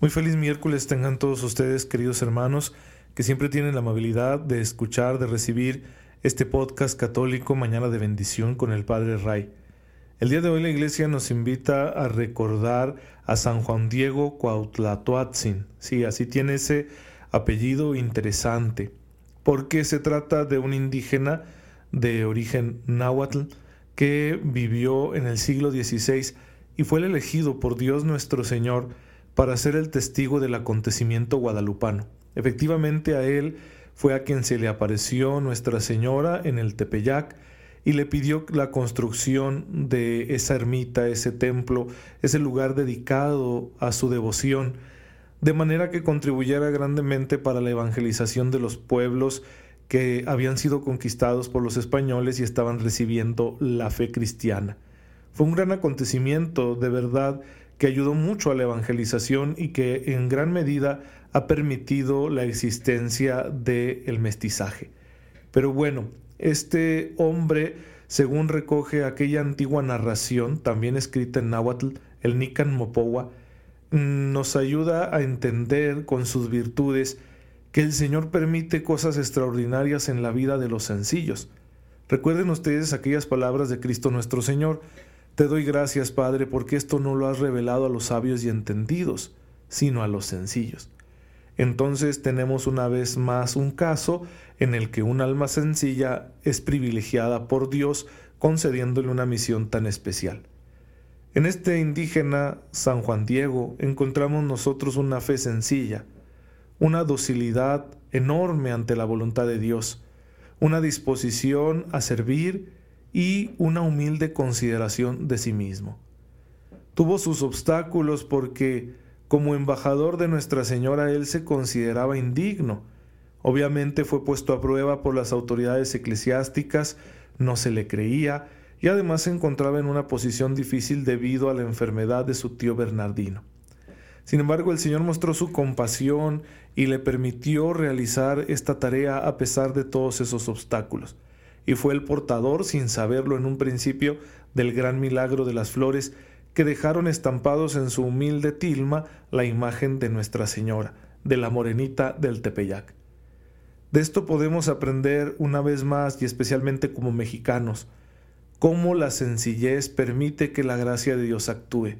Muy feliz miércoles tengan todos ustedes, queridos hermanos, que siempre tienen la amabilidad de escuchar, de recibir este podcast católico Mañana de Bendición con el Padre Ray. El día de hoy la iglesia nos invita a recordar a San Juan Diego Cuautlatoatzin. Sí, así tiene ese apellido interesante, porque se trata de un indígena de origen náhuatl que vivió en el siglo XVI y fue el elegido por Dios nuestro Señor para ser el testigo del acontecimiento guadalupano. Efectivamente a él fue a quien se le apareció Nuestra Señora en el Tepeyac y le pidió la construcción de esa ermita, ese templo, ese lugar dedicado a su devoción, de manera que contribuyera grandemente para la evangelización de los pueblos que habían sido conquistados por los españoles y estaban recibiendo la fe cristiana. Fue un gran acontecimiento, de verdad, que ayudó mucho a la evangelización y que en gran medida ha permitido la existencia del mestizaje. Pero bueno, este hombre, según recoge aquella antigua narración, también escrita en náhuatl, el Nican Mopowa, nos ayuda a entender con sus virtudes que el Señor permite cosas extraordinarias en la vida de los sencillos. Recuerden ustedes aquellas palabras de Cristo nuestro Señor, te doy gracias, Padre, porque esto no lo has revelado a los sabios y entendidos, sino a los sencillos. Entonces tenemos una vez más un caso en el que un alma sencilla es privilegiada por Dios concediéndole una misión tan especial. En este indígena San Juan Diego encontramos nosotros una fe sencilla, una docilidad enorme ante la voluntad de Dios, una disposición a servir y una humilde consideración de sí mismo. Tuvo sus obstáculos porque, como embajador de Nuestra Señora, él se consideraba indigno. Obviamente fue puesto a prueba por las autoridades eclesiásticas, no se le creía y además se encontraba en una posición difícil debido a la enfermedad de su tío Bernardino. Sin embargo, el Señor mostró su compasión y le permitió realizar esta tarea a pesar de todos esos obstáculos y fue el portador, sin saberlo en un principio, del gran milagro de las flores que dejaron estampados en su humilde tilma la imagen de Nuestra Señora, de la morenita del Tepeyac. De esto podemos aprender una vez más y especialmente como mexicanos, cómo la sencillez permite que la gracia de Dios actúe.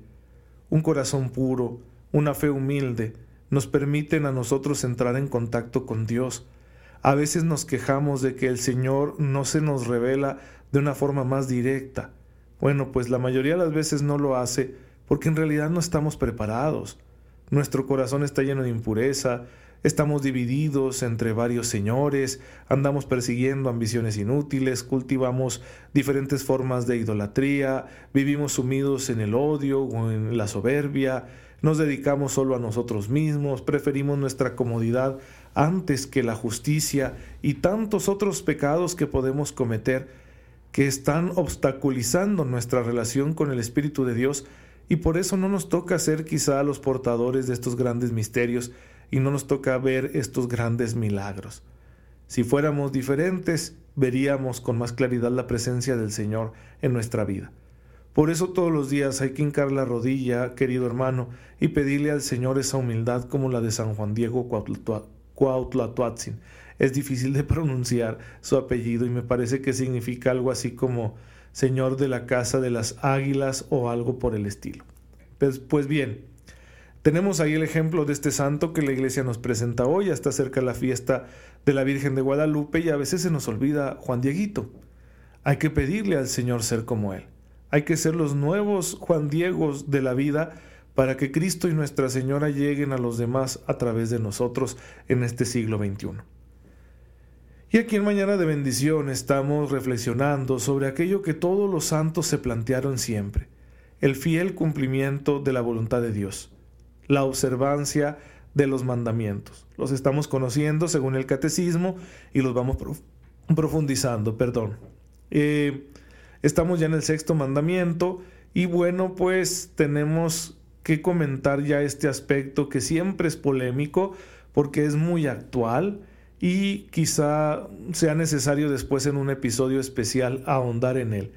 Un corazón puro, una fe humilde, nos permiten a nosotros entrar en contacto con Dios, a veces nos quejamos de que el Señor no se nos revela de una forma más directa. Bueno, pues la mayoría de las veces no lo hace porque en realidad no estamos preparados. Nuestro corazón está lleno de impureza, estamos divididos entre varios señores, andamos persiguiendo ambiciones inútiles, cultivamos diferentes formas de idolatría, vivimos sumidos en el odio o en la soberbia, nos dedicamos solo a nosotros mismos, preferimos nuestra comodidad antes que la justicia y tantos otros pecados que podemos cometer que están obstaculizando nuestra relación con el Espíritu de Dios y por eso no nos toca ser quizá los portadores de estos grandes misterios y no nos toca ver estos grandes milagros. Si fuéramos diferentes, veríamos con más claridad la presencia del Señor en nuestra vida. Por eso todos los días hay que hincar la rodilla, querido hermano, y pedirle al Señor esa humildad como la de San Juan Diego Es difícil de pronunciar su apellido y me parece que significa algo así como Señor de la Casa de las Águilas o algo por el estilo. Pues, pues bien, tenemos ahí el ejemplo de este santo que la iglesia nos presenta hoy, está cerca la fiesta de la Virgen de Guadalupe y a veces se nos olvida Juan Dieguito. Hay que pedirle al Señor ser como Él. Hay que ser los nuevos Juan Diegos de la vida para que Cristo y Nuestra Señora lleguen a los demás a través de nosotros en este siglo XXI. Y aquí en Mañana de Bendición estamos reflexionando sobre aquello que todos los santos se plantearon siempre, el fiel cumplimiento de la voluntad de Dios, la observancia de los mandamientos. Los estamos conociendo según el catecismo y los vamos profundizando, perdón. Eh, estamos ya en el sexto mandamiento y bueno, pues tenemos que comentar ya este aspecto que siempre es polémico porque es muy actual y quizá sea necesario después en un episodio especial ahondar en él.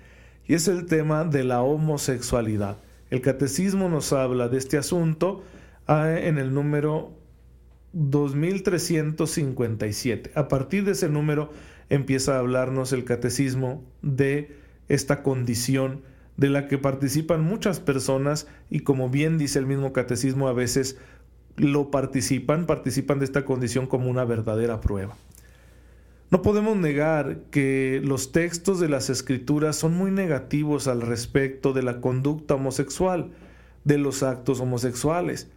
Y es el tema de la homosexualidad. El catecismo nos habla de este asunto ah, en el número 2357. A partir de ese número empieza a hablarnos el catecismo de esta condición de la que participan muchas personas y como bien dice el mismo catecismo a veces lo participan, participan de esta condición como una verdadera prueba. No podemos negar que los textos de las escrituras son muy negativos al respecto de la conducta homosexual, de los actos homosexuales.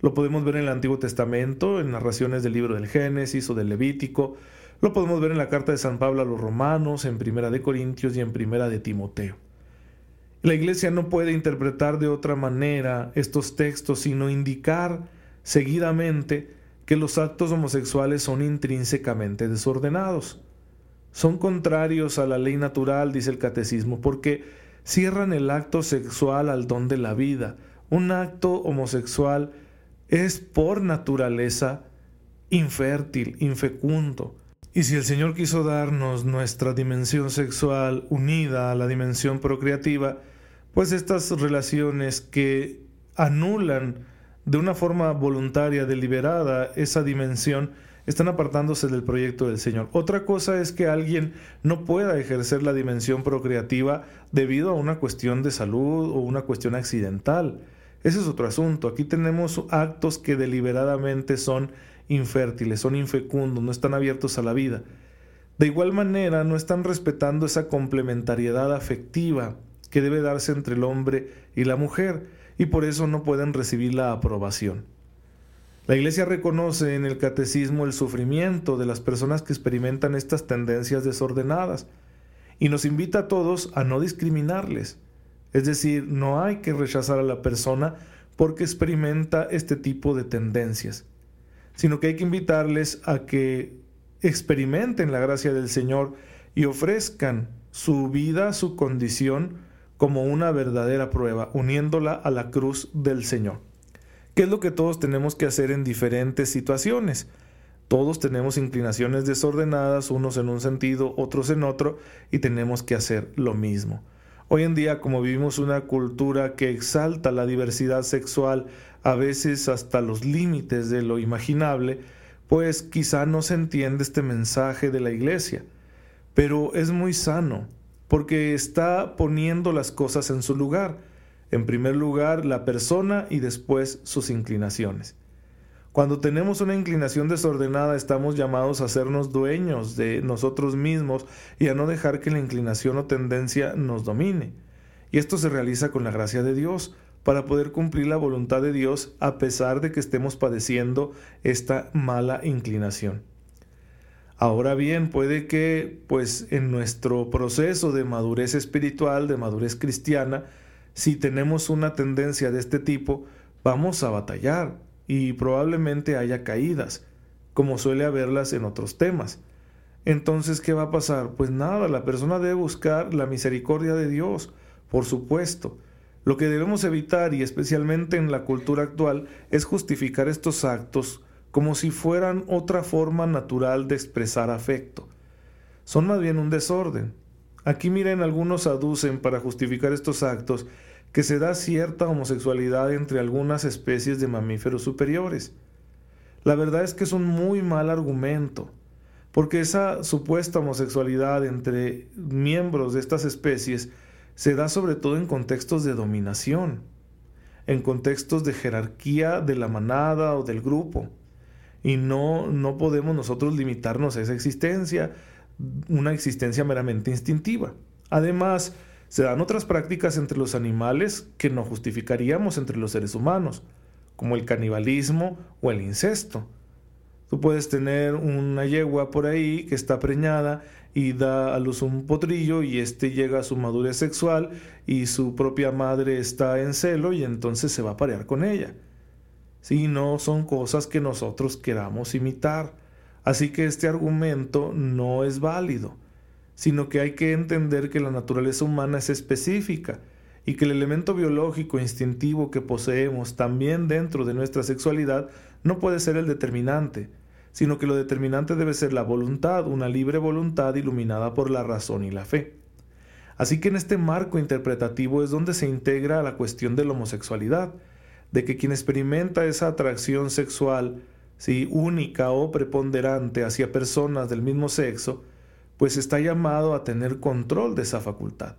Lo podemos ver en el Antiguo Testamento, en narraciones del libro del Génesis o del Levítico, lo podemos ver en la carta de San Pablo a los romanos, en Primera de Corintios y en Primera de Timoteo. La Iglesia no puede interpretar de otra manera estos textos sino indicar seguidamente que los actos homosexuales son intrínsecamente desordenados. Son contrarios a la ley natural, dice el catecismo, porque cierran el acto sexual al don de la vida. Un acto homosexual es por naturaleza infértil, infecundo. Y si el Señor quiso darnos nuestra dimensión sexual unida a la dimensión procreativa, pues estas relaciones que anulan de una forma voluntaria, deliberada, esa dimensión, están apartándose del proyecto del Señor. Otra cosa es que alguien no pueda ejercer la dimensión procreativa debido a una cuestión de salud o una cuestión accidental. Ese es otro asunto. Aquí tenemos actos que deliberadamente son infértiles, son infecundos, no están abiertos a la vida. De igual manera, no están respetando esa complementariedad afectiva que debe darse entre el hombre y la mujer y por eso no pueden recibir la aprobación. La Iglesia reconoce en el catecismo el sufrimiento de las personas que experimentan estas tendencias desordenadas y nos invita a todos a no discriminarles. Es decir, no hay que rechazar a la persona porque experimenta este tipo de tendencias, sino que hay que invitarles a que experimenten la gracia del Señor y ofrezcan su vida, su condición, como una verdadera prueba, uniéndola a la cruz del Señor. ¿Qué es lo que todos tenemos que hacer en diferentes situaciones? Todos tenemos inclinaciones desordenadas, unos en un sentido, otros en otro, y tenemos que hacer lo mismo. Hoy en día, como vivimos una cultura que exalta la diversidad sexual, a veces hasta los límites de lo imaginable, pues quizá no se entiende este mensaje de la iglesia. Pero es muy sano porque está poniendo las cosas en su lugar. En primer lugar, la persona y después sus inclinaciones. Cuando tenemos una inclinación desordenada, estamos llamados a hacernos dueños de nosotros mismos y a no dejar que la inclinación o tendencia nos domine. Y esto se realiza con la gracia de Dios, para poder cumplir la voluntad de Dios a pesar de que estemos padeciendo esta mala inclinación. Ahora bien, puede que pues en nuestro proceso de madurez espiritual, de madurez cristiana, si tenemos una tendencia de este tipo, vamos a batallar y probablemente haya caídas, como suele haberlas en otros temas. Entonces, ¿qué va a pasar? Pues nada, la persona debe buscar la misericordia de Dios, por supuesto. Lo que debemos evitar, y especialmente en la cultura actual, es justificar estos actos como si fueran otra forma natural de expresar afecto. Son más bien un desorden. Aquí miren, algunos aducen para justificar estos actos que se da cierta homosexualidad entre algunas especies de mamíferos superiores. La verdad es que es un muy mal argumento, porque esa supuesta homosexualidad entre miembros de estas especies se da sobre todo en contextos de dominación, en contextos de jerarquía de la manada o del grupo y no, no podemos nosotros limitarnos a esa existencia, una existencia meramente instintiva. Además, se dan otras prácticas entre los animales que no justificaríamos entre los seres humanos, como el canibalismo o el incesto. Tú puedes tener una yegua por ahí que está preñada y da a luz un potrillo y éste llega a su madurez sexual y su propia madre está en celo y entonces se va a parear con ella. Si no son cosas que nosotros queramos imitar. Así que este argumento no es válido, sino que hay que entender que la naturaleza humana es específica y que el elemento biológico instintivo que poseemos también dentro de nuestra sexualidad no puede ser el determinante, sino que lo determinante debe ser la voluntad, una libre voluntad iluminada por la razón y la fe. Así que en este marco interpretativo es donde se integra la cuestión de la homosexualidad, de que quien experimenta esa atracción sexual, si única o preponderante hacia personas del mismo sexo, pues está llamado a tener control de esa facultad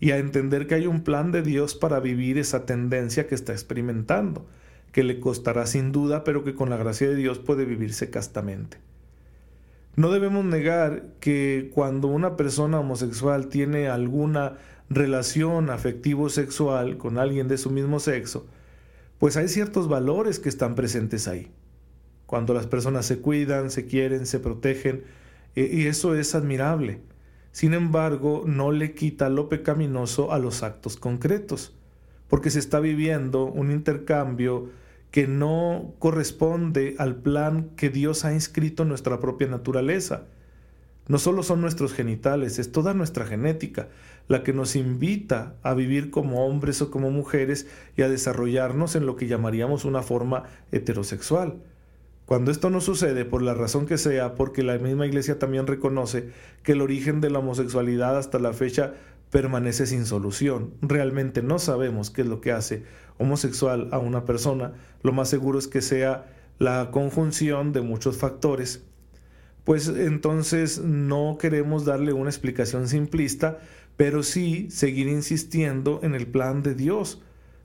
y a entender que hay un plan de Dios para vivir esa tendencia que está experimentando, que le costará sin duda, pero que con la gracia de Dios puede vivirse castamente. No debemos negar que cuando una persona homosexual tiene alguna relación afectivo-sexual con alguien de su mismo sexo, pues hay ciertos valores que están presentes ahí. Cuando las personas se cuidan, se quieren, se protegen, e, y eso es admirable. Sin embargo, no le quita lo pecaminoso a los actos concretos, porque se está viviendo un intercambio que no corresponde al plan que Dios ha inscrito en nuestra propia naturaleza. No solo son nuestros genitales, es toda nuestra genética la que nos invita a vivir como hombres o como mujeres y a desarrollarnos en lo que llamaríamos una forma heterosexual. Cuando esto no sucede, por la razón que sea, porque la misma iglesia también reconoce que el origen de la homosexualidad hasta la fecha permanece sin solución. Realmente no sabemos qué es lo que hace homosexual a una persona. Lo más seguro es que sea la conjunción de muchos factores. Pues entonces no queremos darle una explicación simplista, pero sí seguir insistiendo en el plan de Dios,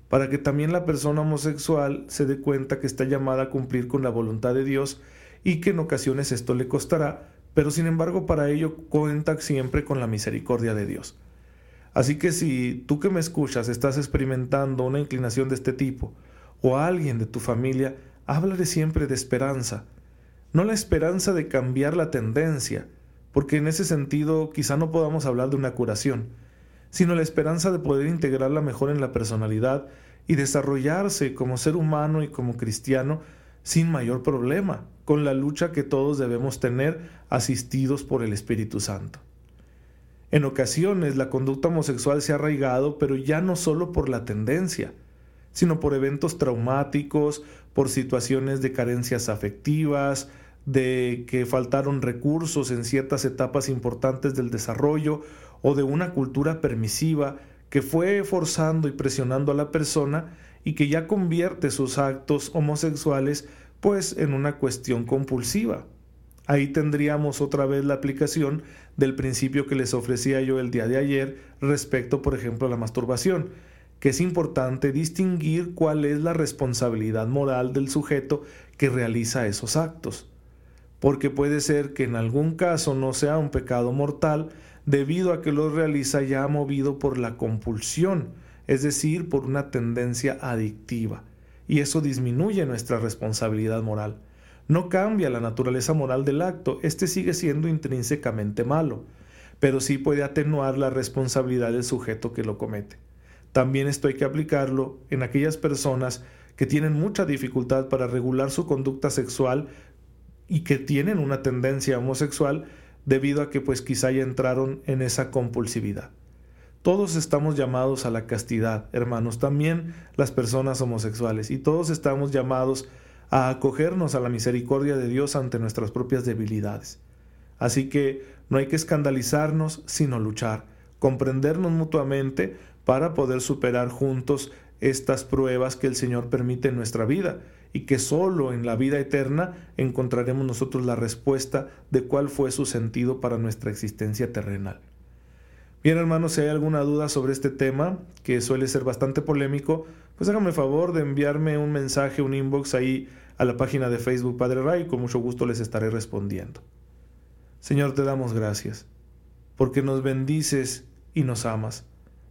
para que también la persona homosexual se dé cuenta que está llamada a cumplir con la voluntad de Dios y que en ocasiones esto le costará, pero sin embargo para ello cuenta siempre con la misericordia de Dios. Así que si tú que me escuchas estás experimentando una inclinación de este tipo, o alguien de tu familia, háblale siempre de esperanza. No la esperanza de cambiar la tendencia, porque en ese sentido quizá no podamos hablar de una curación, sino la esperanza de poder integrarla mejor en la personalidad y desarrollarse como ser humano y como cristiano sin mayor problema, con la lucha que todos debemos tener asistidos por el Espíritu Santo. En ocasiones la conducta homosexual se ha arraigado, pero ya no solo por la tendencia, sino por eventos traumáticos, por situaciones de carencias afectivas, de que faltaron recursos en ciertas etapas importantes del desarrollo o de una cultura permisiva que fue forzando y presionando a la persona y que ya convierte sus actos homosexuales pues en una cuestión compulsiva. Ahí tendríamos otra vez la aplicación del principio que les ofrecía yo el día de ayer respecto, por ejemplo, a la masturbación, que es importante distinguir cuál es la responsabilidad moral del sujeto que realiza esos actos. Porque puede ser que en algún caso no sea un pecado mortal debido a que lo realiza ya movido por la compulsión, es decir, por una tendencia adictiva, y eso disminuye nuestra responsabilidad moral. No cambia la naturaleza moral del acto, este sigue siendo intrínsecamente malo, pero sí puede atenuar la responsabilidad del sujeto que lo comete. También esto hay que aplicarlo en aquellas personas que tienen mucha dificultad para regular su conducta sexual y que tienen una tendencia homosexual debido a que pues quizá ya entraron en esa compulsividad. Todos estamos llamados a la castidad, hermanos, también las personas homosexuales, y todos estamos llamados a acogernos a la misericordia de Dios ante nuestras propias debilidades. Así que no hay que escandalizarnos, sino luchar, comprendernos mutuamente para poder superar juntos estas pruebas que el Señor permite en nuestra vida y que solo en la vida eterna encontraremos nosotros la respuesta de cuál fue su sentido para nuestra existencia terrenal. Bien hermanos, si hay alguna duda sobre este tema, que suele ser bastante polémico, pues háganme favor de enviarme un mensaje, un inbox ahí a la página de Facebook Padre Ray, con mucho gusto les estaré respondiendo. Señor, te damos gracias, porque nos bendices y nos amas,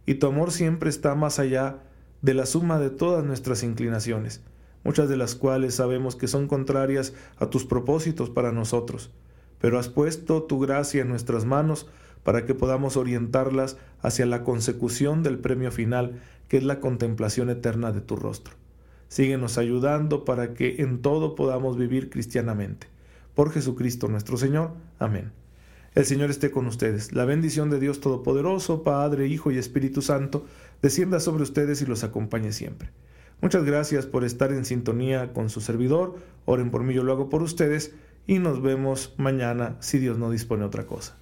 y tu amor siempre está más allá de la suma de todas nuestras inclinaciones, muchas de las cuales sabemos que son contrarias a tus propósitos para nosotros, pero has puesto tu gracia en nuestras manos para que podamos orientarlas hacia la consecución del premio final, que es la contemplación eterna de tu rostro. Síguenos ayudando para que en todo podamos vivir cristianamente. Por Jesucristo nuestro Señor. Amén. El Señor esté con ustedes. La bendición de Dios Todopoderoso, Padre, Hijo y Espíritu Santo, descienda sobre ustedes y los acompañe siempre. Muchas gracias por estar en sintonía con su servidor. Oren por mí, yo lo hago por ustedes y nos vemos mañana si Dios no dispone otra cosa.